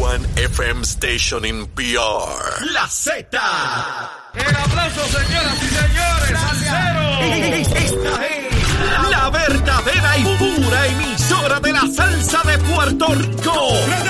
one FM station in PR. La Z. El aplauso, señoras y señores, al cero. Esta es la verdadera y pura emisora de la salsa de Puerto Rico. ¡Desde Puerto Rico!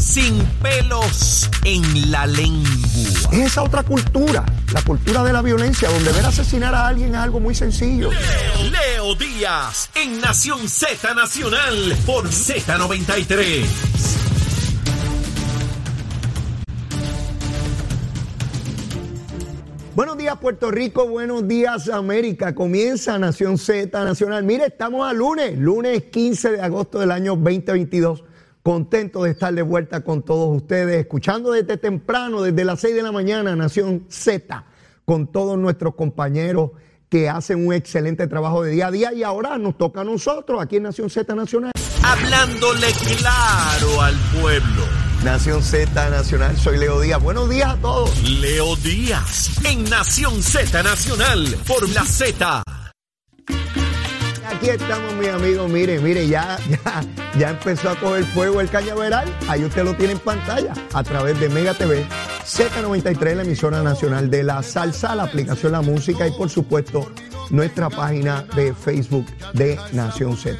sin pelos en la lengua. Es esa otra cultura, la cultura de la violencia, donde ver asesinar a alguien es algo muy sencillo. Leo Díaz en Nación Z Nacional por Z93. Buenos días Puerto Rico, buenos días América. Comienza Nación Z Nacional. Mire, estamos a lunes, lunes 15 de agosto del año 2022. Contento de estar de vuelta con todos ustedes, escuchando desde temprano, desde las 6 de la mañana, Nación Z, con todos nuestros compañeros que hacen un excelente trabajo de día a día y ahora nos toca a nosotros aquí en Nación Z Nacional. Hablándole claro al pueblo. Nación Z Nacional, soy Leo Díaz. Buenos días a todos. Leo Díaz en Nación Z Nacional por la Z. Aquí estamos, mis amigos. Mire, mire, ya, ya, ya empezó a coger fuego el cañaveral. Ahí usted lo tiene en pantalla a través de Mega TV, Z93, la emisora nacional de la salsa, la aplicación La Música y, por supuesto, nuestra página de Facebook de Nación Z.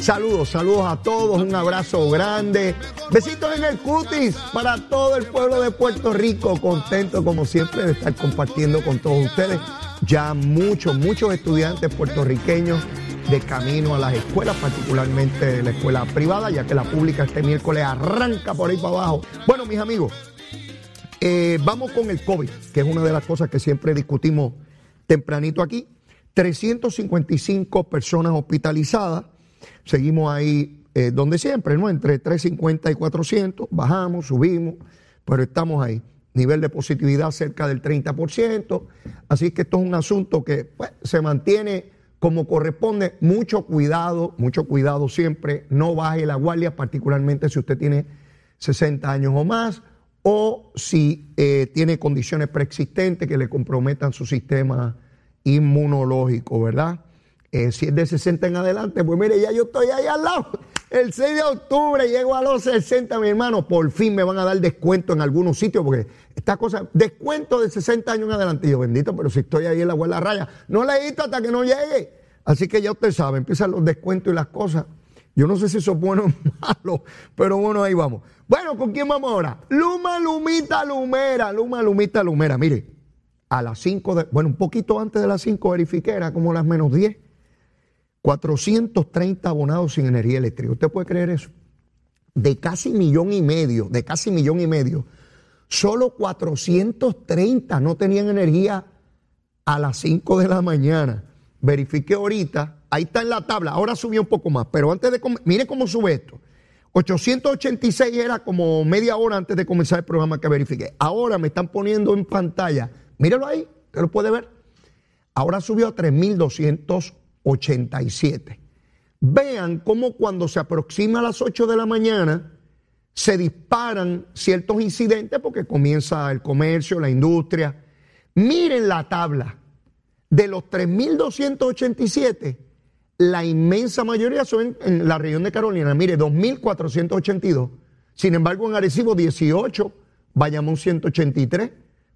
Saludos, saludos a todos, un abrazo grande. Besitos en el cutis para todo el pueblo de Puerto Rico. Contento, como siempre, de estar compartiendo con todos ustedes. Ya muchos, muchos estudiantes puertorriqueños de camino a las escuelas, particularmente la escuela privada, ya que la pública este miércoles arranca por ahí para abajo. Bueno, mis amigos, eh, vamos con el COVID, que es una de las cosas que siempre discutimos tempranito aquí. 355 personas hospitalizadas. Seguimos ahí eh, donde siempre, ¿no? Entre 350 y 400. Bajamos, subimos, pero estamos ahí. Nivel de positividad cerca del 30%. Así que esto es un asunto que pues, se mantiene como corresponde. Mucho cuidado, mucho cuidado siempre. No baje la guardia, particularmente si usted tiene 60 años o más o si eh, tiene condiciones preexistentes que le comprometan su sistema inmunológico, ¿verdad? Eh, si es de 60 en adelante, pues mire, ya yo estoy ahí al lado. El 6 de octubre llego a los 60, mi hermano. Por fin me van a dar descuento en algunos sitios, porque esta cosa, descuento de 60 años en adelante. Bendito, pero si estoy ahí en la guarda raya, no le visto hasta que no llegue. Así que ya usted sabe, empiezan los descuentos y las cosas. Yo no sé si eso es bueno o malo, pero bueno, ahí vamos. Bueno, ¿con quién vamos ahora? Luma, Lumita, Lumera, Luma, Lumita, Lumera. Mire, a las 5 de, bueno, un poquito antes de las 5 verifiqué, era como las menos 10. 430 abonados sin energía eléctrica. ¿Usted puede creer eso? De casi millón y medio, de casi millón y medio, solo 430 no tenían energía a las 5 de la mañana. Verifiqué ahorita, ahí está en la tabla, ahora subió un poco más, pero antes de, mire cómo sube esto. 886 era como media hora antes de comenzar el programa que verifiqué. Ahora me están poniendo en pantalla, míralo ahí, usted lo puede ver. Ahora subió a 3287. Vean cómo cuando se aproxima a las 8 de la mañana se disparan ciertos incidentes porque comienza el comercio, la industria. Miren la tabla. De los 3287, la inmensa mayoría son en, en, la región de Carolina. Mire, 2.482. Sin embargo, en Arecibo 18, Bayamón 183,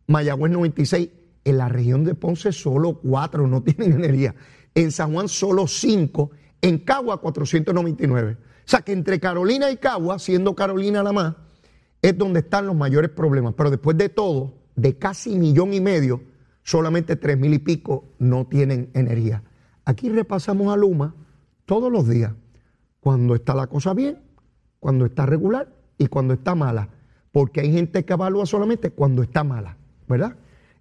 Mayagüez 96. En la región de Ponce solo 4 no tienen energía. En San Juan solo 5. En Cagua 499. O sea que entre Carolina y Cagua, siendo Carolina la más, es donde están los mayores problemas. Pero después de todo, de casi millón y medio, solamente tres mil y pico no tienen energía. Aquí repasamos a Luma todos los días, cuando está la cosa bien, cuando está regular y cuando está mala, porque hay gente que evalúa solamente cuando está mala, ¿verdad?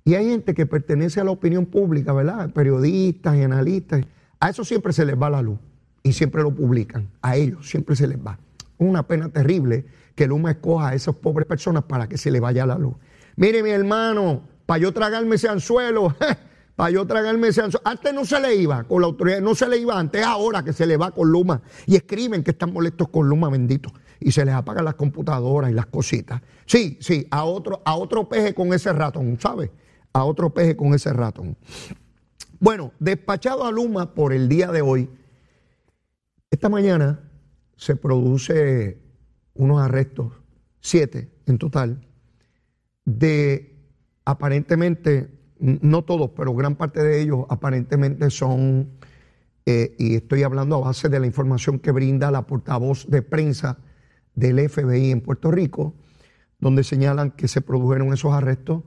Y hay gente que pertenece a la opinión pública, ¿verdad? Periodistas y analistas. A eso siempre se les va la luz y siempre lo publican. A ellos siempre se les va. Una pena terrible que Luma escoja a esas pobres personas para que se le vaya la luz. Mire, mi hermano, para yo tragarme ese anzuelo, para yo tragarme ese anzuelo. Antes no se le iba con la autoridad, no se le iba antes, ahora que se le va con Luma. Y escriben que están molestos con Luma, bendito. Y se les apagan las computadoras y las cositas. Sí, sí, a otro, a otro peje con ese ratón, ¿sabe? A otro peje con ese ratón. Bueno, despachado a Luma por el día de hoy, esta mañana se produce unos arrestos, siete en total, de aparentemente, no todos, pero gran parte de ellos aparentemente son, eh, y estoy hablando a base de la información que brinda la portavoz de prensa del FBI en Puerto Rico, donde señalan que se produjeron esos arrestos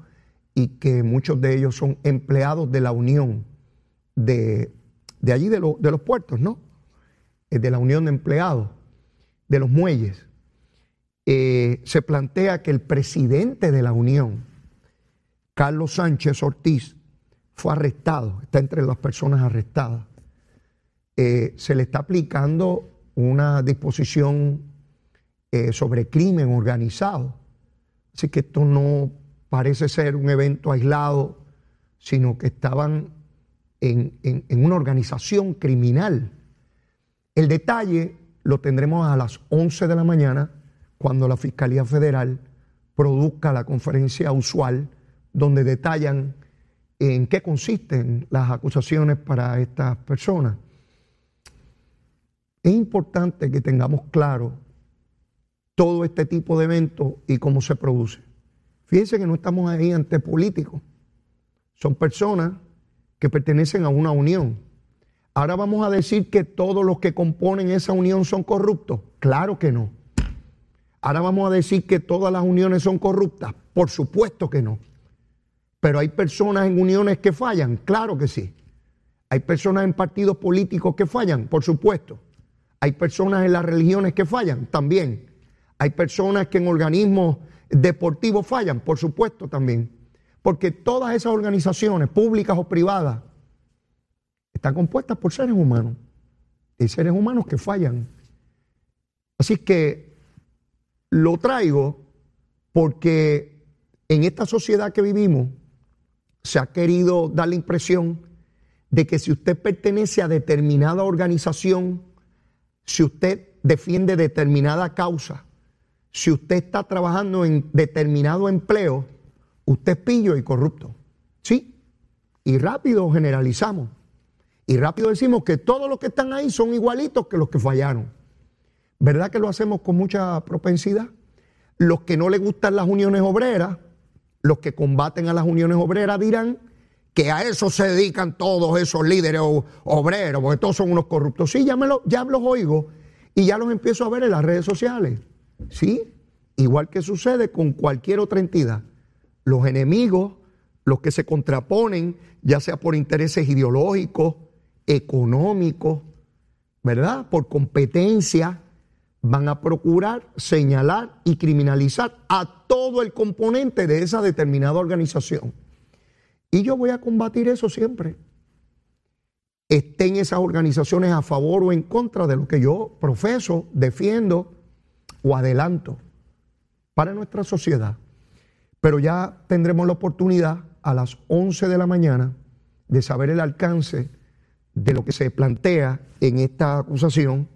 y que muchos de ellos son empleados de la Unión de, allí, de, de los puertos, ¿no? Eh, de la Unión de Empleados, de los muelles. Eh, se plantea que el presidente de la Unión, Carlos Sánchez Ortiz, fue arrestado, está entre las personas arrestadas. Eh, se le está aplicando una disposición sobre crimen organizado. Así que esto no parece ser un evento aislado, sino que estaban en, en una organización criminal. El detalle lo tendremos a las 11 de la mañana cuando la Fiscalía Federal produzca la conferencia usual donde detallan en qué consisten las acusaciones para estas personas. Es importante que tengamos claro todo este tipo de eventos y cómo se produce. Fíjense que no estamos ahí ante políticos, son personas que pertenecen a una unión. Ahora vamos a decir que todos los que componen esa unión son corruptos. Claro que no. Ahora vamos a decir que todas las uniones son corruptas. Por supuesto que no. Pero hay personas en uniones que fallan. Claro que sí. Hay personas en partidos políticos que fallan. Por supuesto. Hay personas en las religiones que fallan. También. Hay personas que en organismos deportivos fallan. Por supuesto también. Porque todas esas organizaciones, públicas o privadas, están compuestas por seres humanos. Y seres humanos que fallan. Así que lo traigo porque en esta sociedad que vivimos se ha querido dar la impresión de que si usted pertenece a determinada organización, si usted defiende determinada causa, si usted está trabajando en determinado empleo, usted es pillo y corrupto. ¿Sí? Y rápido generalizamos. Y rápido decimos que todos los que están ahí son igualitos que los que fallaron. ¿Verdad que lo hacemos con mucha propensidad? Los que no les gustan las uniones obreras, los que combaten a las uniones obreras dirán que a eso se dedican todos esos líderes obreros, porque todos son unos corruptos. Sí, ya, me ya los oigo y ya los empiezo a ver en las redes sociales. Sí, igual que sucede con cualquier otra entidad. Los enemigos, los que se contraponen, ya sea por intereses ideológicos, económicos, ¿verdad? Por competencia, van a procurar señalar y criminalizar a todo el componente de esa determinada organización. Y yo voy a combatir eso siempre. Estén esas organizaciones a favor o en contra de lo que yo profeso, defiendo o adelanto para nuestra sociedad. Pero ya tendremos la oportunidad a las 11 de la mañana de saber el alcance de lo que se plantea en esta acusación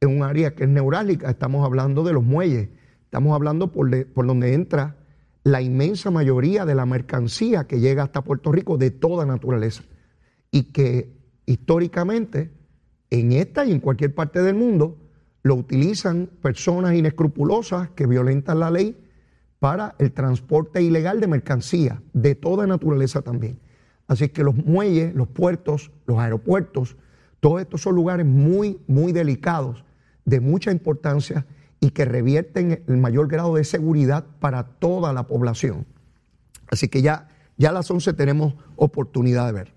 en un área que es neurálgica. Estamos hablando de los muelles, estamos hablando por, por donde entra la inmensa mayoría de la mercancía que llega hasta Puerto Rico de toda naturaleza y que históricamente en esta y en cualquier parte del mundo lo utilizan personas inescrupulosas que violentan la ley para el transporte ilegal de mercancía, de toda naturaleza también. Así que los muelles, los puertos, los aeropuertos, todos estos son lugares muy, muy delicados de mucha importancia y que revierten el mayor grado de seguridad para toda la población. Así que ya, ya a las 11 tenemos oportunidad de ver.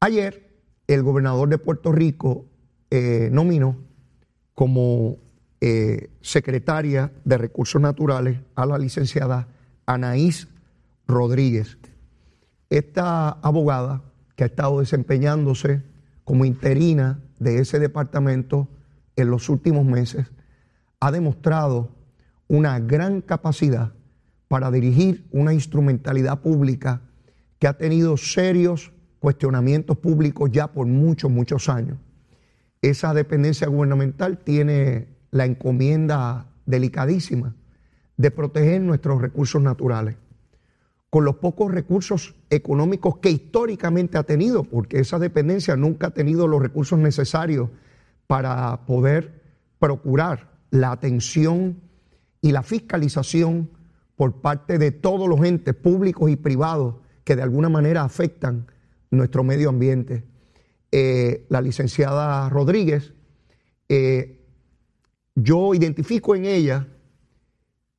Ayer el gobernador de Puerto Rico eh, nominó como eh, secretaria de Recursos Naturales a la licenciada Anaís Rodríguez. Esta abogada que ha estado desempeñándose como interina de ese departamento en los últimos meses ha demostrado una gran capacidad para dirigir una instrumentalidad pública que ha tenido serios cuestionamientos públicos ya por muchos, muchos años. Esa dependencia gubernamental tiene la encomienda delicadísima de proteger nuestros recursos naturales con los pocos recursos económicos que históricamente ha tenido, porque esa dependencia nunca ha tenido los recursos necesarios para poder procurar la atención y la fiscalización por parte de todos los entes públicos y privados que de alguna manera afectan nuestro medio ambiente. Eh, la licenciada Rodríguez, eh, yo identifico en ella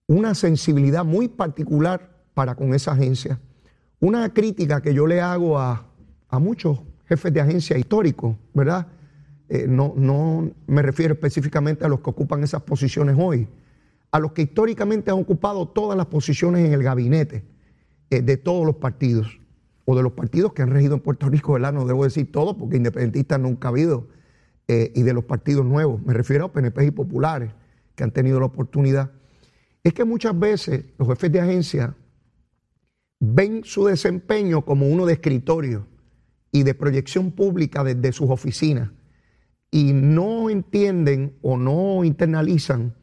una sensibilidad muy particular para con esa agencia. Una crítica que yo le hago a, muchos jefes de agencia históricos, ¿verdad? Eh, no, no me refiero específicamente a los que ocupan esas posiciones hoy, a los que históricamente han ocupado todas las posiciones en el gabinete de todos los partidos, o de los partidos que han regido en Puerto Rico, ¿verdad? No debo decir todo, porque independentistas nunca ha habido, eh, y de los partidos nuevos, me refiero a PNP y populares, que han tenido la oportunidad. Es que muchas veces los jefes de agencia ven su desempeño como uno de escritorio y de proyección pública desde sus oficinas y no entienden o no internalizan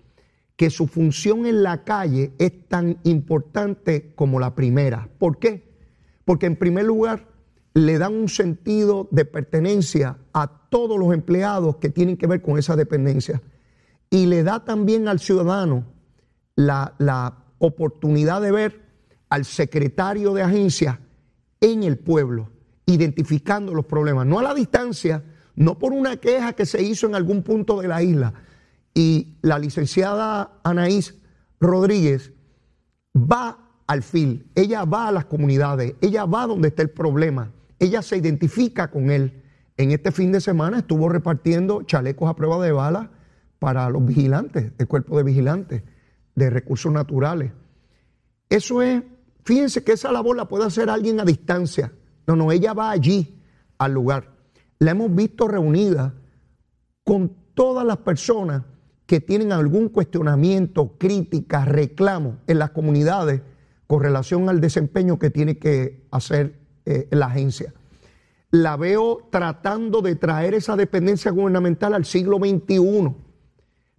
que su función en la calle es tan importante como la primera. ¿Por qué? Porque en primer lugar le dan un sentido de pertenencia a todos los empleados que tienen que ver con esa dependencia y le da también al ciudadano la, la oportunidad de ver al secretario de agencia en el pueblo, identificando los problemas, no a la distancia, no por una queja que se hizo en algún punto de la isla. Y la licenciada Anaís Rodríguez va al fil, ella va a las comunidades, ella va donde está el problema, ella se identifica con él. En este fin de semana estuvo repartiendo chalecos a prueba de bala para los vigilantes, el cuerpo de vigilantes de recursos naturales. Eso es Fíjense que esa labor la puede hacer alguien a distancia. No, no, ella va allí al lugar. La hemos visto reunida con todas las personas que tienen algún cuestionamiento, crítica, reclamo en las comunidades con relación al desempeño que tiene que hacer eh, la agencia. La veo tratando de traer esa dependencia gubernamental al siglo XXI,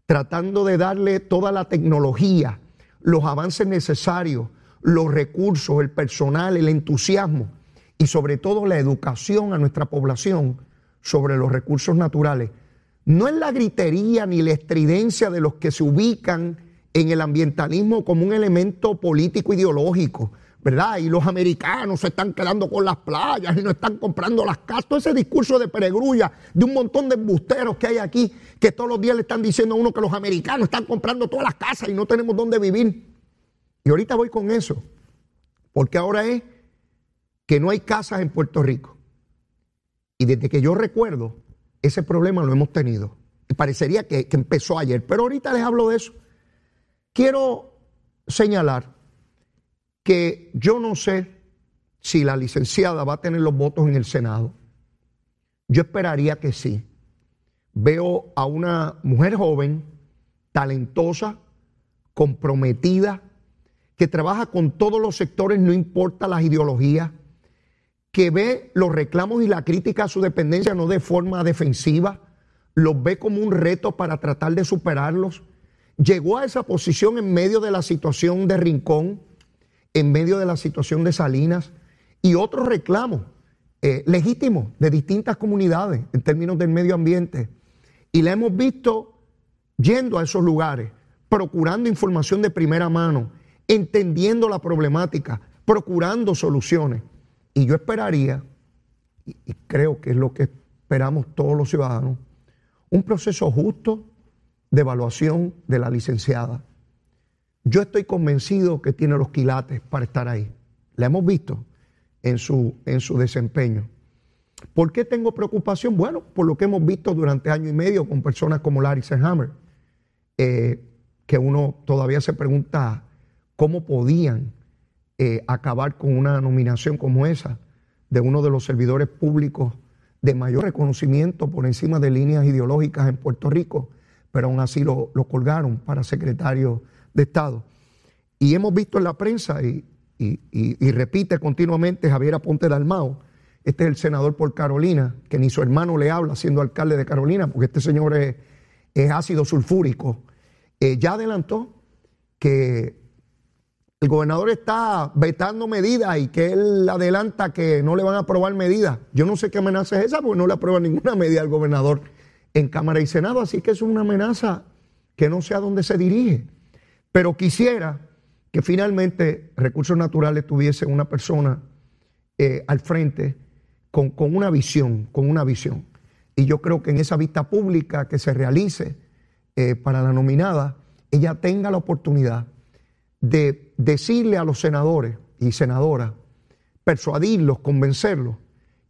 tratando de darle toda la tecnología, los avances necesarios, los recursos, el personal, el entusiasmo y sobre todo la educación a nuestra población sobre los recursos naturales. No es la gritería ni la estridencia de los que se ubican en el ambientalismo como un elemento político ideológico, ¿verdad? Y los americanos se están quedando con las playas y no están comprando las casas. Todo ese discurso de peregrulla de un montón de embusteros que hay aquí, que todos los días le están diciendo a uno que los americanos están comprando todas las casas y no tenemos dónde vivir. Y ahorita voy con eso, porque ahora es que no hay casas en Puerto Rico. Y desde que yo recuerdo, ese problema lo hemos tenido. Y parecería que, que empezó ayer, pero ahorita les hablo de eso. Quiero señalar que yo no sé si la licenciada va a tener los votos en el Senado. Yo esperaría que sí. Veo a una mujer joven, talentosa, comprometida, que trabaja con todos los sectores, no importa las ideologías, que ve los reclamos y la crítica a su dependencia no de forma defensiva, los ve como un reto para tratar de superarlos. Llegó a esa posición en medio de la situación de Rincón, en medio de la situación de Salinas y otros reclamos eh, legítimos de distintas comunidades en términos del medio ambiente. Y la hemos visto yendo a esos lugares, procurando información de primera mano entendiendo la problemática, procurando soluciones. Y yo esperaría, y creo que es lo que esperamos todos los ciudadanos, un proceso justo de evaluación de la licenciada. Yo estoy convencido que tiene los quilates para estar ahí. La hemos visto en su, en su desempeño. ¿Por qué tengo preocupación? Bueno, por lo que hemos visto durante año y medio con personas como Larry Senhammer, eh, que uno todavía se pregunta cómo podían eh, acabar con una nominación como esa de uno de los servidores públicos de mayor reconocimiento por encima de líneas ideológicas en Puerto Rico pero aún así lo, lo colgaron para secretario de Estado. Y hemos visto en la prensa, y, y- y- repite continuamente Javier Aponte Dalmao, este es el senador por Carolina, que ni su hermano le habla siendo alcalde de Carolina, porque este señor es, es ácido sulfúrico. Eh, ya adelantó que el gobernador está vetando medidas y que él adelanta que no le van a aprobar medidas. Yo no sé qué amenaza es esa, porque no le aprueban ninguna medida al gobernador en Cámara y Senado, así que es una amenaza que no sé a dónde se dirige. Pero quisiera que finalmente Recursos Naturales tuviese una persona eh, al frente con, con una visión, con una visión. Y yo creo que en esa vista pública que se realice eh, para la nominada, ella tenga la oportunidad de decirle a los senadores y senadoras, persuadirlos, convencerlos,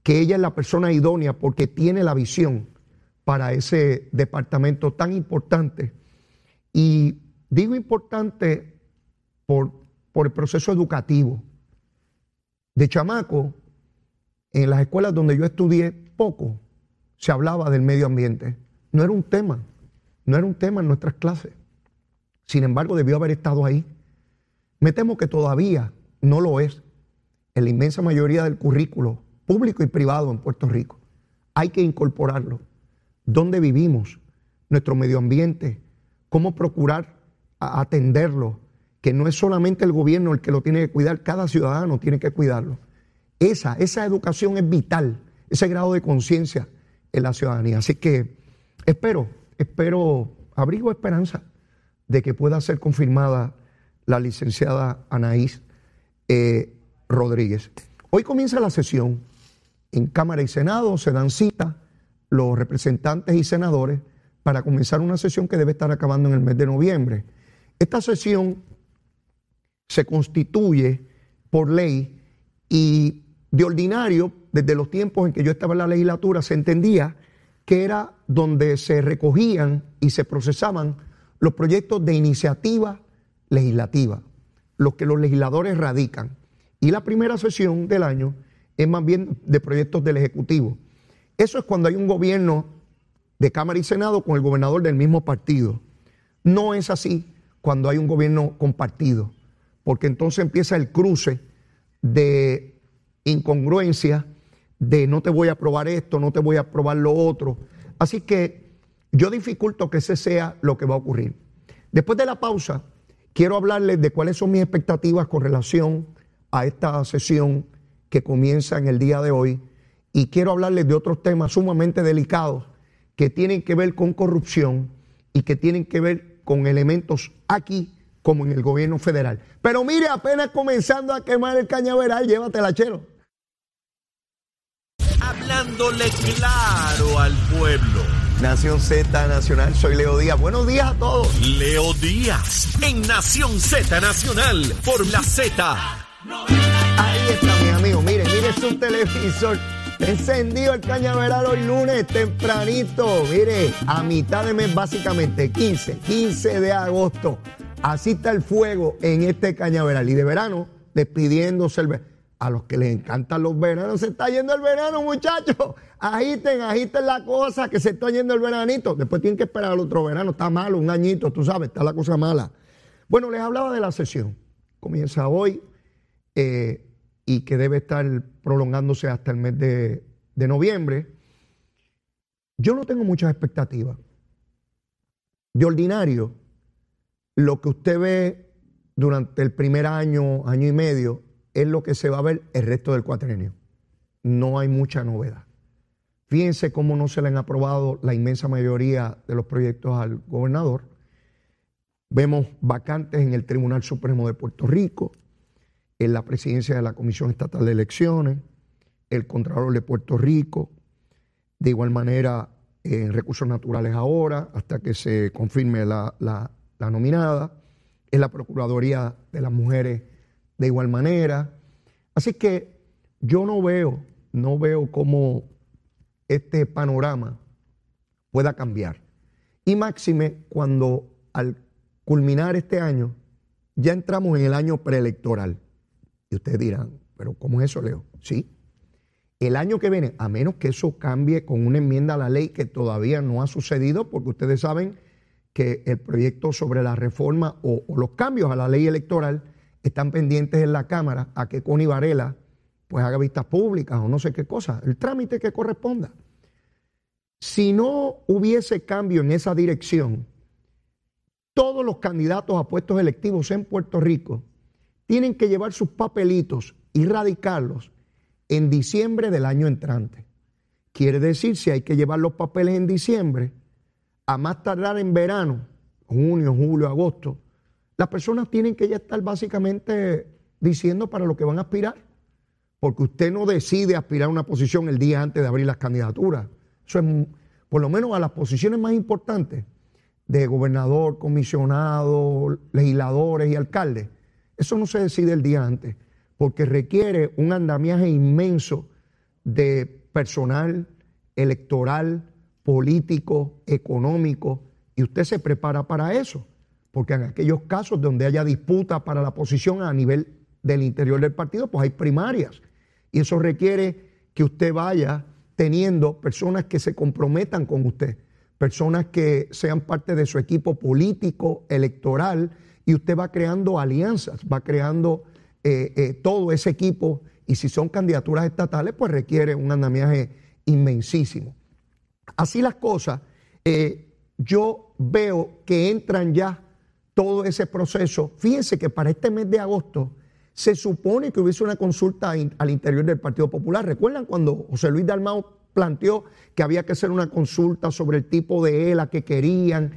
que ella es la persona idónea porque tiene la visión para ese departamento tan importante. Y digo importante por, por el proceso educativo. De chamaco, en las escuelas donde yo estudié, poco se hablaba del medio ambiente. No era un tema, no era un tema en nuestras clases. Sin embargo, debió haber estado ahí. Me temo que todavía no lo es en la inmensa mayoría del currículo público y privado en Puerto Rico. Hay que incorporarlo. ¿Dónde vivimos? Nuestro medio ambiente. ¿Cómo procurar atenderlo? Que no es solamente el gobierno el que lo tiene que cuidar, cada ciudadano tiene que cuidarlo. Esa, esa educación es vital, ese grado de conciencia en la ciudadanía. Así que espero, espero, abrigo esperanza de que pueda ser confirmada la licenciada Anaís eh, Rodríguez. Hoy comienza la sesión en Cámara y Senado, se dan cita los representantes y senadores para comenzar una sesión que debe estar acabando en el mes de noviembre. Esta sesión se constituye por ley y de ordinario, desde los tiempos en que yo estaba en la legislatura, se entendía que era donde se recogían y se procesaban los proyectos de iniciativa legislativa, los que los legisladores radican. Y la primera sesión del año es más bien de proyectos del Ejecutivo. Eso es cuando hay un gobierno de Cámara y Senado con el gobernador del mismo partido. No es así cuando hay un gobierno compartido, porque entonces empieza el cruce de incongruencia, de no te voy a aprobar esto, no te voy a aprobar lo otro. Así que yo dificulto que ese sea lo que va a ocurrir. Después de la pausa, quiero hablarles de cuáles son mis expectativas con relación a esta sesión que comienza en el día de hoy y quiero hablarles de otros temas sumamente delicados que tienen que ver con corrupción y que tienen que ver con elementos aquí como en el gobierno federal. Pero mire, apenas comenzando a quemar el cañaveral, llévatela, chero. Hablándole claro al pueblo. Nación Z Nacional, soy Leo Díaz. Buenos días a todos. Leo Díaz en Nación Z Nacional por la Z. Ahí está, mi amigo. Mire, mire su televisor. Encendido el cañaveral hoy lunes, tempranito. Mire, a mitad de mes, básicamente, 15, 15 de agosto. Así está el fuego en este cañaveral. Y de verano, despidiéndose el verano. A los que les encantan los veranos, se está yendo el verano, muchachos. Agiten, agiten la cosa, que se está yendo el veranito. Después tienen que esperar al otro verano. Está malo, un añito, tú sabes, está la cosa mala. Bueno, les hablaba de la sesión. Comienza hoy eh, y que debe estar prolongándose hasta el mes de, noviembre. Yo no tengo muchas expectativas. De ordinario, lo que usted ve durante el primer año, año y medio, es lo que se va a ver el resto del cuatrenio. No hay mucha novedad. Fíjense cómo no se le han aprobado la inmensa mayoría de los proyectos al gobernador. Vemos vacantes en el Tribunal Supremo de Puerto Rico, en la presidencia de la Comisión Estatal de Elecciones, el Contralor de Puerto Rico, de igual manera en recursos naturales ahora, hasta que se confirme la, la- la nominada, en la Procuraduría de las Mujeres de igual manera. Así que yo no veo, no veo cómo este panorama pueda cambiar. Y máxime cuando al culminar este año ya entramos en el año preelectoral. Ustedes dirán, pero ¿cómo es eso, Leo? Sí. El año que viene, a menos que eso cambie con una enmienda a la ley que todavía no ha sucedido, porque ustedes saben que el proyecto sobre la reforma o, o los cambios a la ley electoral están pendientes en la Cámara a que Connie Varela pues haga vistas públicas o no sé qué cosa, el trámite que corresponda. Si no hubiese cambio en esa dirección, todos los candidatos a puestos electivos en Puerto Rico tienen que llevar sus papelitos y radicarlos en diciembre del año entrante. Quiere decir, si hay que llevar los papeles en diciembre, a más tardar en verano, junio, julio, agosto, las personas tienen que ya estar básicamente diciendo para lo que van a aspirar, porque usted no decide aspirar a una posición el día antes de abrir las candidaturas. Eso es, por lo menos a las posiciones más importantes de gobernador, comisionado, legisladores y alcaldes, eso no se decide el día antes, porque requiere un andamiaje inmenso de personal electoral, político, económico, y usted se prepara para eso, porque en aquellos casos donde haya disputa para la posición a nivel del interior del partido, pues hay primarias, y eso requiere que usted vaya teniendo personas que se comprometan con usted, personas que sean parte de su equipo político, electoral, y usted va creando alianzas, va creando eh, eh, todo ese equipo y si son candidaturas estatales, pues requiere un andamiaje inmensísimo. Así las cosas, eh, yo veo que entran ya todo ese proceso. Fíjense que para este mes de agosto se supone que hubiese una consulta al interior del Partido Popular. ¿Recuerdan cuando José Luis Dalmao planteó que había que hacer una consulta sobre el tipo de ELA que querían?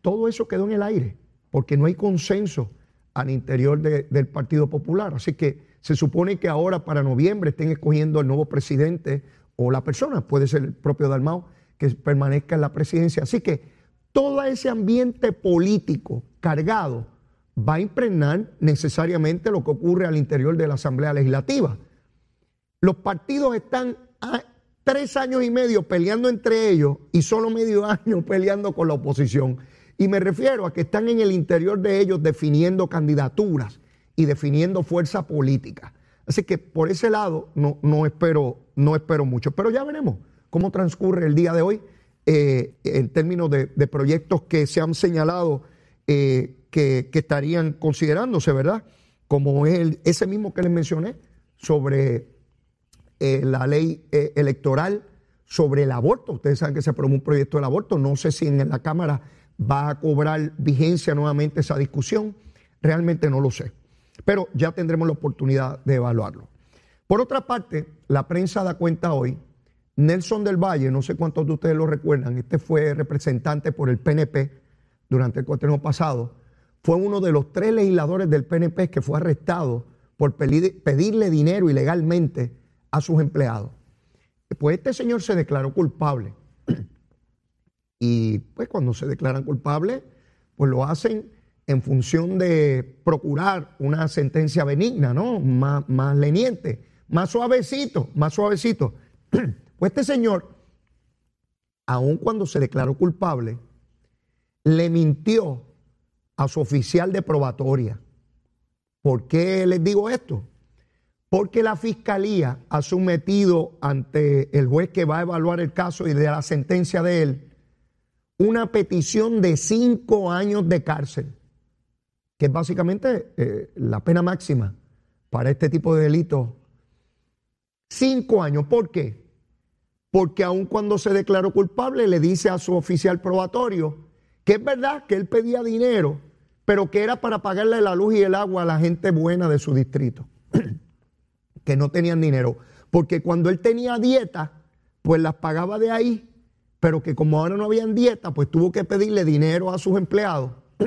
todo eso quedó en el aire porque no hay consenso al interior del Partido Popular. Así que se supone que ahora para noviembre estén escogiendo el nuevo presidente o la persona, puede ser el propio Dalmau, que permanezca en la presidencia. Así que todo ese ambiente político cargado va a impregnar necesariamente lo que ocurre al interior de la Asamblea Legislativa. Los partidos están tres años y medio peleando entre ellos y solo medio año peleando con la oposición. Y me refiero a que están en el interior de ellos definiendo candidaturas y definiendo fuerza política. Así que por ese lado no, no, espero, no espero mucho. Pero ya veremos cómo transcurre el día de hoy eh, en términos de, proyectos que se han señalado eh, que, estarían considerándose, ¿verdad? Como es ese mismo que les mencioné sobre eh, la ley electoral, sobre el aborto. Ustedes saben que se aprobó un proyecto del aborto. No sé si en la Cámara va a cobrar vigencia nuevamente esa discusión? Realmente no lo sé. Pero ya tendremos la oportunidad de evaluarlo. Por otra parte, la prensa da cuenta hoy, Nelson del Valle, no sé cuántos de ustedes lo recuerdan, este fue representante por el PNP durante el cuatreno pasado, fue uno de los tres legisladores del PNP que fue arrestado por pedirle dinero ilegalmente a sus empleados. Pues este señor se declaró culpable y pues cuando se declaran culpables, pues lo hacen en función de procurar una sentencia benigna, ¿no? Más, más leniente, más suavecito, más suavecito. Pues este señor, aun cuando se declaró culpable, le mintió a su oficial de probatoria. ¿Por qué les digo esto? Porque la fiscalía ha sometido ante el juez que va a evaluar el caso y de la sentencia de él una petición de cinco años de cárcel, que es básicamente eh, la pena máxima para este tipo de delitos. Cinco años. ¿Por qué? Porque aun cuando se declaró culpable, le dice a su oficial probatorio que es verdad que él pedía dinero, pero que era para pagarle la luz y el agua a la gente buena de su distrito, que no tenían dinero. Porque cuando él tenía dieta, pues las pagaba de ahí pero que como ahora no habían dieta, pues tuvo que pedirle dinero a sus empleados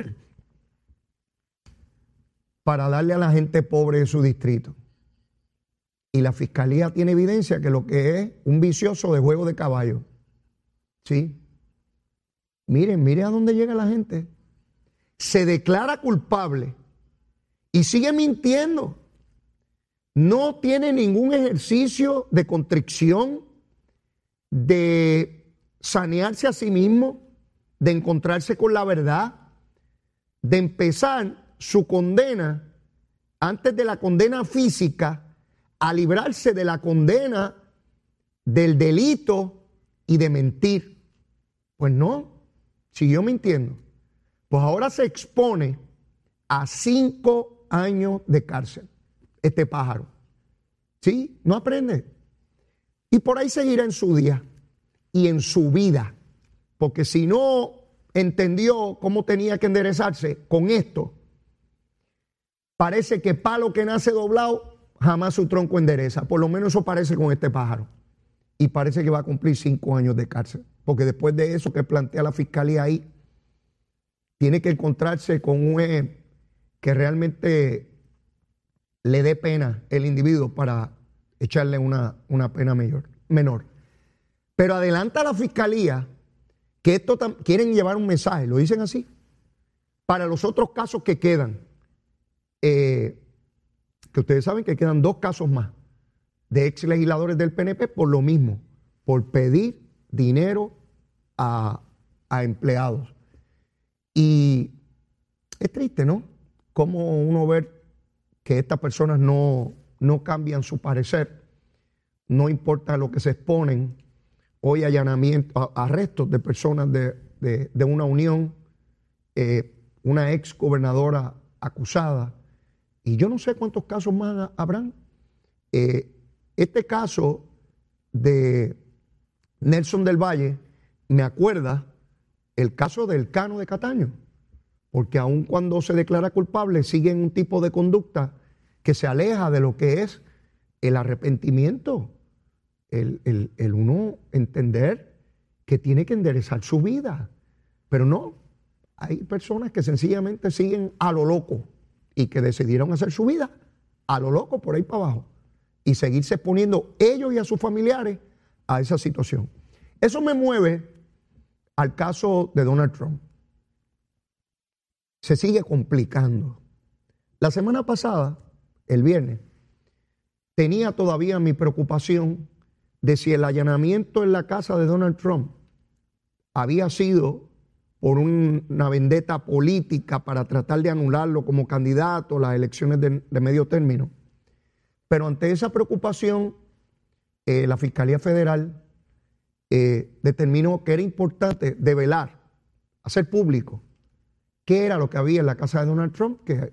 para darle a la gente pobre de su distrito. Y la fiscalía tiene evidencia que lo que es un vicioso de juego de caballo. ¿Sí? Miren, miren a dónde llega la gente. Se declara culpable y sigue mintiendo. No tiene ningún ejercicio de contrición, de sanearse a sí mismo, de encontrarse con la verdad, de empezar su condena antes de la condena física a librarse de la condena del delito y de mentir. Pues no, siguió mintiendo, pues ahora se expone a cinco años de cárcel, este pájaro. ¿Sí? No aprende. Y por ahí seguirá en su día y en su vida. Porque si no entendió cómo tenía que enderezarse con esto, parece que palo que nace doblado, jamás su tronco endereza. Por lo menos eso parece con este pájaro. Y parece que va a cumplir cinco años de cárcel. Porque después de eso que plantea la fiscalía ahí, tiene que encontrarse con un que realmente le dé pena el individuo para echarle una, una pena mayor, menor. Pero adelanta la fiscalía que esto quieren llevar un mensaje, lo dicen así, para los otros casos que quedan. Eh, que ustedes saben que quedan dos casos más de ex legisladores del PNP por lo mismo, por pedir dinero a, a empleados. Y es triste, ¿no? Cómo uno ver que estas personas no, no cambian su parecer, no importa lo que se exponen. Hoy allanamiento, arrestos de personas de, una unión, eh, una ex gobernadora acusada, y yo no sé cuántos casos más habrán. Eh, este caso de Nelson del Valle me acuerda el caso del Cano de Cataño, porque aun cuando se declara culpable siguen un tipo de conducta que se aleja de lo que es el arrepentimiento, el, el, uno entender que tiene que enderezar su vida. Pero no, hay personas que sencillamente siguen a lo loco y que decidieron hacer su vida a lo loco por ahí para abajo y seguirse exponiendo ellos y a sus familiares a esa situación. Eso me mueve al caso de Donald Trump. Se sigue complicando. La semana pasada el viernes, tenía todavía mi preocupación de si el allanamiento en la casa de Donald Trump había sido por una vendetta política para tratar de anularlo como candidato a las elecciones de, medio término. Pero ante esa preocupación, eh, la Fiscalía Federal eh, determinó que era importante develar, hacer público, qué era lo que había en la casa de Donald Trump que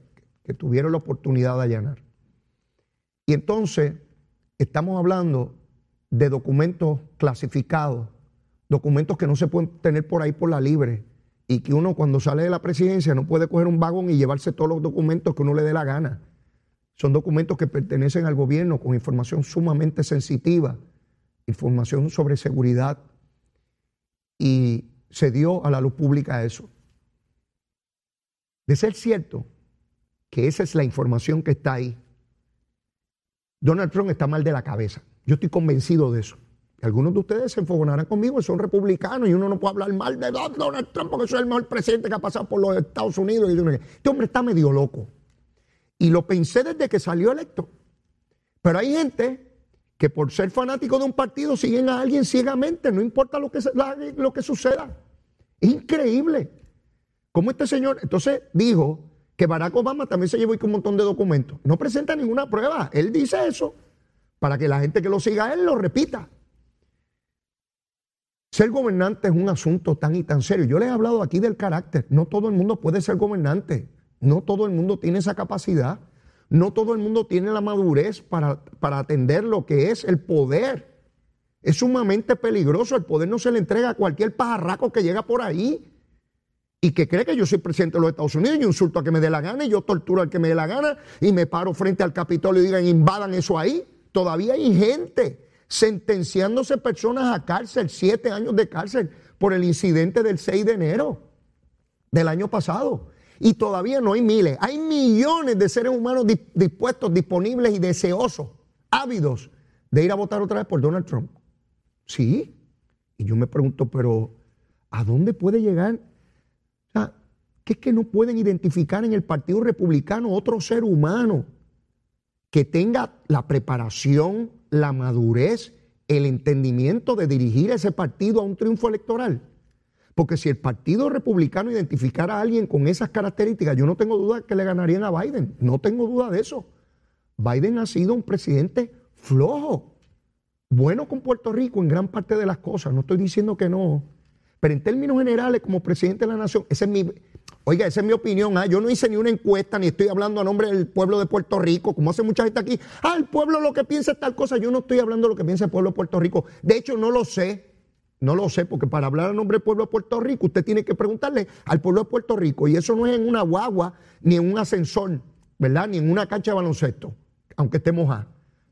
tuvieron la oportunidad de allanar. Y entonces estamos hablando de documentos clasificados, documentos que no se pueden tener por ahí por la libre y que uno cuando sale de la presidencia no puede coger un vagón y llevarse todos los documentos que uno le dé la gana. Son documentos que pertenecen al gobierno con información sumamente sensitiva, información sobre seguridad y se dio a la luz pública eso. De ser cierto que esa es la información que está ahí, Donald Trump está mal de la cabeza. Yo estoy convencido de eso. Algunos de ustedes se enfogonarán conmigo, son republicanos y uno no puede hablar mal de Donald Trump porque es el mejor presidente que ha pasado por los Estados Unidos. Este hombre está medio loco. Y lo pensé desde que salió electo. Pero hay gente que por ser fanático de un partido siguen a alguien ciegamente, no importa lo que, suceda. Es increíble. Como este señor, entonces dijo, que Barack Obama también se llevó un montón de documentos. No presenta ninguna prueba. Él dice eso para que la gente que lo siga a él lo repita. Ser gobernante es un asunto tan y tan serio. Yo les he hablado aquí del carácter. No todo el mundo puede ser gobernante. No todo el mundo tiene esa capacidad. No todo el mundo tiene la madurez para, para atender lo que es el poder. Es sumamente peligroso. El poder no se le entrega a cualquier pajarraco que llega por ahí y que cree que yo soy presidente de los Estados Unidos y insulto a que me dé la gana y yo torturo al que me dé la gana y me paro frente al Capitolio y digan invadan eso ahí. Todavía hay gente sentenciándose personas a cárcel, siete años de cárcel por el incidente del 6 de enero del año pasado. Y todavía no hay miles, hay millones de seres humanos dispuestos, disponibles y deseosos, ávidos de ir a votar otra vez por Donald Trump. Sí. Y yo me pregunto, pero ¿a dónde puede llegar que es que no pueden identificar en el Partido Republicano otro ser humano que tenga la preparación, la madurez, el entendimiento de dirigir ese partido a un triunfo electoral. Porque si el Partido Republicano identificara a alguien con esas características, yo no tengo duda que le ganarían a Biden. No tengo duda de eso. Biden ha sido un presidente flojo, bueno con Puerto Rico en gran parte de las cosas. No estoy diciendo que no, Pero en términos generales, como presidente de la nación, esa es mi, oiga, esa es mi opinión. ¿ah? Yo no hice ni una encuesta, ni estoy hablando a nombre del pueblo de Puerto Rico, como hace mucha gente aquí. Ah, el pueblo lo que piensa es tal cosa. Yo no estoy hablando de lo que piensa el pueblo de Puerto Rico. De hecho, no lo sé. No lo sé, porque para hablar a nombre del pueblo de Puerto Rico, usted tiene que preguntarle al pueblo de Puerto Rico. Y eso no es en una guagua, ni en un ascensor, ¿verdad? Ni en una cancha de baloncesto, aunque esté mojada.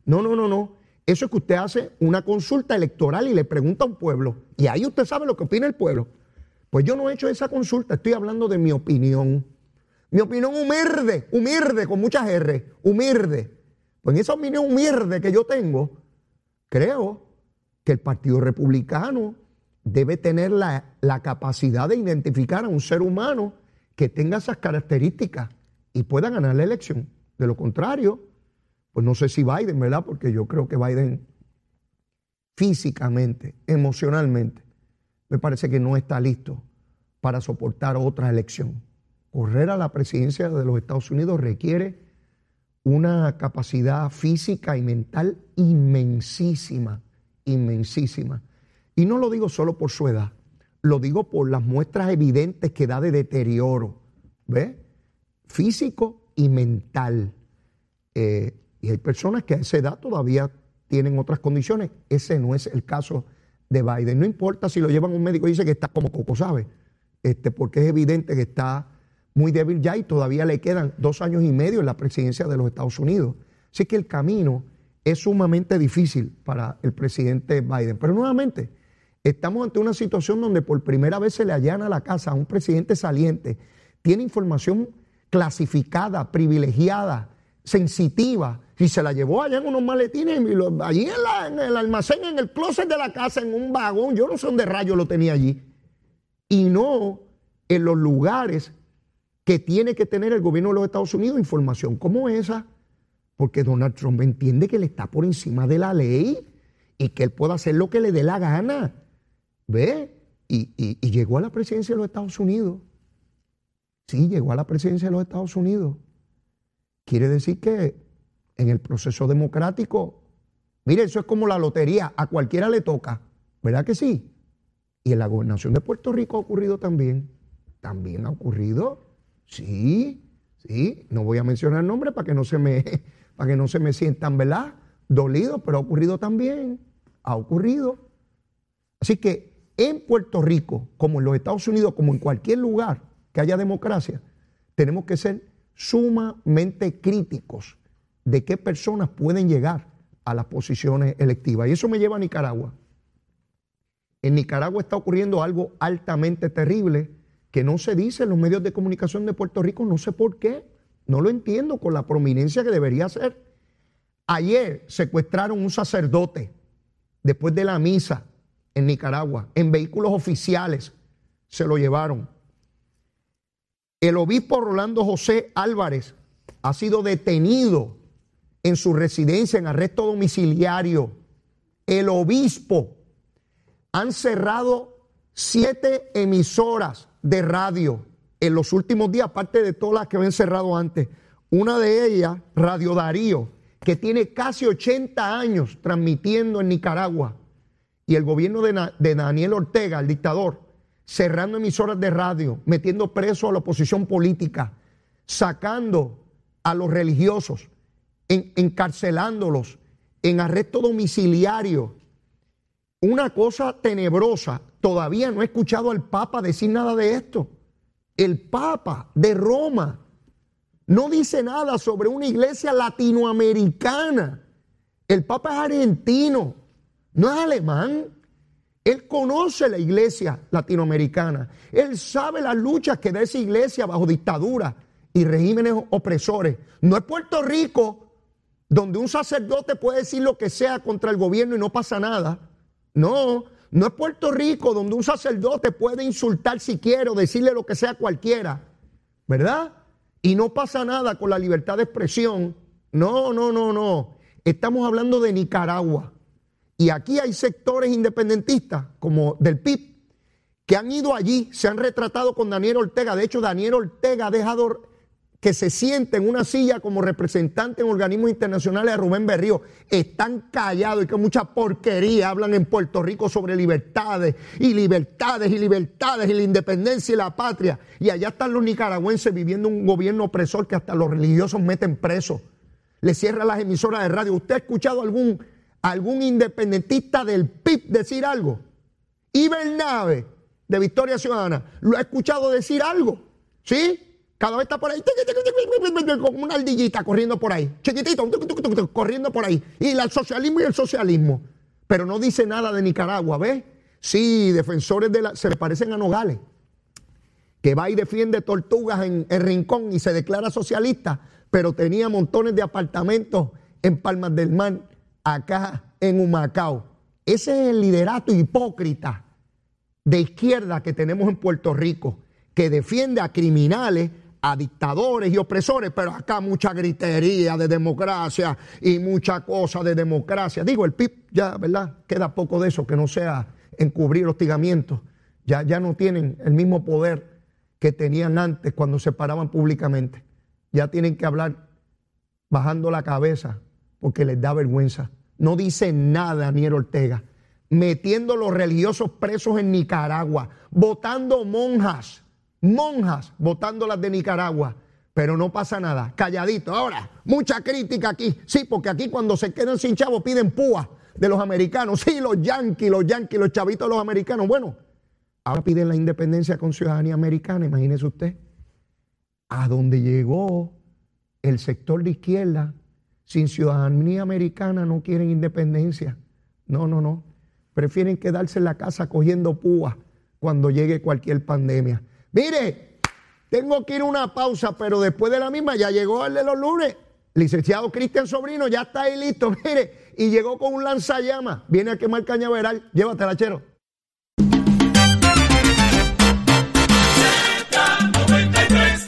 No, no, no, no. Eso es que usted hace una consulta electoral y le pregunta a un pueblo. Y ahí usted sabe lo que opina el pueblo. Pues yo no he hecho esa consulta, estoy hablando de mi opinión. Mi opinión humilde, humilde, con muchas R, humilde. Pues en esa opinión humilde que yo tengo, creo que el Partido Republicano debe tener la, la, capacidad de identificar a un ser humano que tenga esas características y pueda ganar la elección. De lo contrario, pues no sé si Biden, ¿verdad? Porque yo creo que Biden físicamente, emocionalmente, me parece que no está listo para soportar otra elección. Correr a la presidencia de los Estados Unidos requiere una capacidad física y mental inmensísima, inmensísima. Y no lo digo solo por su edad, lo digo por las muestras evidentes que da de deterioro, ¿ve? Físico y mental. Eh, y hay personas que a esa edad todavía tienen otras condiciones. Ese no es el caso de Biden. No importa si lo llevan un médico y dice que está como coco, ¿sabe? Este, porque es evidente que está muy débil ya y todavía le quedan dos años y medio en la presidencia de los Estados Unidos. Así que el camino es sumamente difícil para el presidente Biden. Pero nuevamente, estamos ante una situación donde por primera vez se le allana la casa a un presidente saliente. Tiene información clasificada, privilegiada, sensitiva, y se la llevó allá en unos maletines, allí en, el almacén, en el closet de la casa, en un vagón, yo no sé dónde rayo lo tenía allí, y no en los lugares que tiene que tener el gobierno de los Estados Unidos información como esa, porque Donald Trump entiende que él está por encima de la ley y que él puede hacer lo que le dé la gana. ¿Ve? Y, y llegó a la presidencia de los Estados Unidos. Sí, llegó a la presidencia de los Estados Unidos. Quiere decir que en el proceso democrático, mire, eso es como la lotería, a cualquiera le toca, ¿verdad que sí? Y en la gobernación de Puerto Rico ha ocurrido también. También ha ocurrido. Sí, sí. No voy a mencionar nombres para que no se me, para que no se me sientan, ¿verdad? Dolidos, pero ha ocurrido también. Ha ocurrido. Así que en Puerto Rico, como en los Estados Unidos, como en cualquier lugar que haya democracia, tenemos que ser sumamente críticos de qué personas pueden llegar a las posiciones electivas. Y eso me lleva a Nicaragua. En Nicaragua está ocurriendo algo altamente terrible que no se dice en los medios de comunicación de Puerto Rico, no sé por qué, no lo entiendo con la prominencia que debería ser. Ayer secuestraron un sacerdote después de la misa en Nicaragua, en vehículos oficiales se lo llevaron. El obispo Rolando José Álvarez ha sido detenido en su residencia en arresto domiciliario. El obispo han cerrado siete emisoras de radio en los últimos días, aparte de todas las que habían cerrado antes. Una de ellas, Radio Darío, que tiene casi 80 años transmitiendo en Nicaragua. Y el gobierno de, de Daniel Ortega, el dictador, cerrando emisoras de radio, metiendo preso a la oposición política, sacando a los religiosos, encarcelándolos en arresto domiciliario. Una cosa tenebrosa, todavía no he escuchado al Papa decir nada de esto. El Papa de Roma no dice nada sobre una iglesia latinoamericana. El Papa es argentino, no es alemán. Él conoce la iglesia latinoamericana. Él sabe las luchas que da esa iglesia bajo dictadura y regímenes opresores. No es Puerto Rico, donde un sacerdote puede decir lo que sea contra el gobierno y no pasa nada. No, no es Puerto Rico, donde un sacerdote puede insultar si quiere o decirle lo que sea a cualquiera. ¿Verdad? Y no pasa nada con la libertad de expresión. No, no, no, no. Estamos hablando de Nicaragua. Y aquí hay sectores independentistas, como del PIB, que han ido allí, se han retratado con Daniel Ortega. De hecho, Daniel Ortega ha dejado que se siente en una silla como representante en organismos internacionales a Rubén Berrío están callados y que mucha porquería hablan en Puerto Rico sobre libertades y libertades y libertades y la independencia y la patria. Y allá están los nicaragüenses viviendo un gobierno opresor que hasta los religiosos meten presos. Le cierra las emisoras de radio. ¿Usted ha escuchado algún, algún independentista del PIB decir algo? Y de Victoria Ciudadana, ¿lo ha escuchado decir algo? ¿Sí? Cada vez está por ahí, como una ardillita corriendo por ahí, chiquitito, corriendo por ahí. Y el socialismo y el socialismo. Pero no dice nada de Nicaragua, ¿ves? Sí, defensores de la. Se le parecen a Nogales, que va y defiende tortugas en el rincón y se declara socialista, pero tenía montones de apartamentos en Palmas del Mar, acá en Humacao. Ese es el liderato hipócrita de izquierda que tenemos en Puerto Rico, que defiende a criminales a dictadores y opresores, pero acá mucha gritería de democracia y mucha cosa de democracia. Digo, el PIB ya, ¿verdad? Queda poco de eso, que no sea encubrir hostigamientos. Ya, ya no tienen el mismo poder que tenían antes cuando se paraban públicamente. Ya tienen que hablar bajando la cabeza porque les da vergüenza. No dice nada Daniel Ortega, metiendo los religiosos presos en Nicaragua, votando monjas monjas votando las de Nicaragua, pero no pasa nada, calladito. Ahora, mucha crítica aquí, sí, porque aquí cuando se quedan sin chavos piden púa de los americanos, sí, los yanquis, los yanquis, los chavitos de los americanos. Bueno, ahora piden la independencia con ciudadanía americana, imagínese usted, a donde llegó el sector de izquierda, sin ciudadanía americana no quieren independencia. No, no, no. Prefieren quedarse en la casa cogiendo púa cuando llegue cualquier pandemia. Mire, tengo que ir a una pausa, pero después de la misma ya llegó el de los lunes. Licenciado Cristian Sobrino ya está ahí listo, mire, y llegó con un lanzallamas. Viene a quemar cañaveral. Llévatela, chero.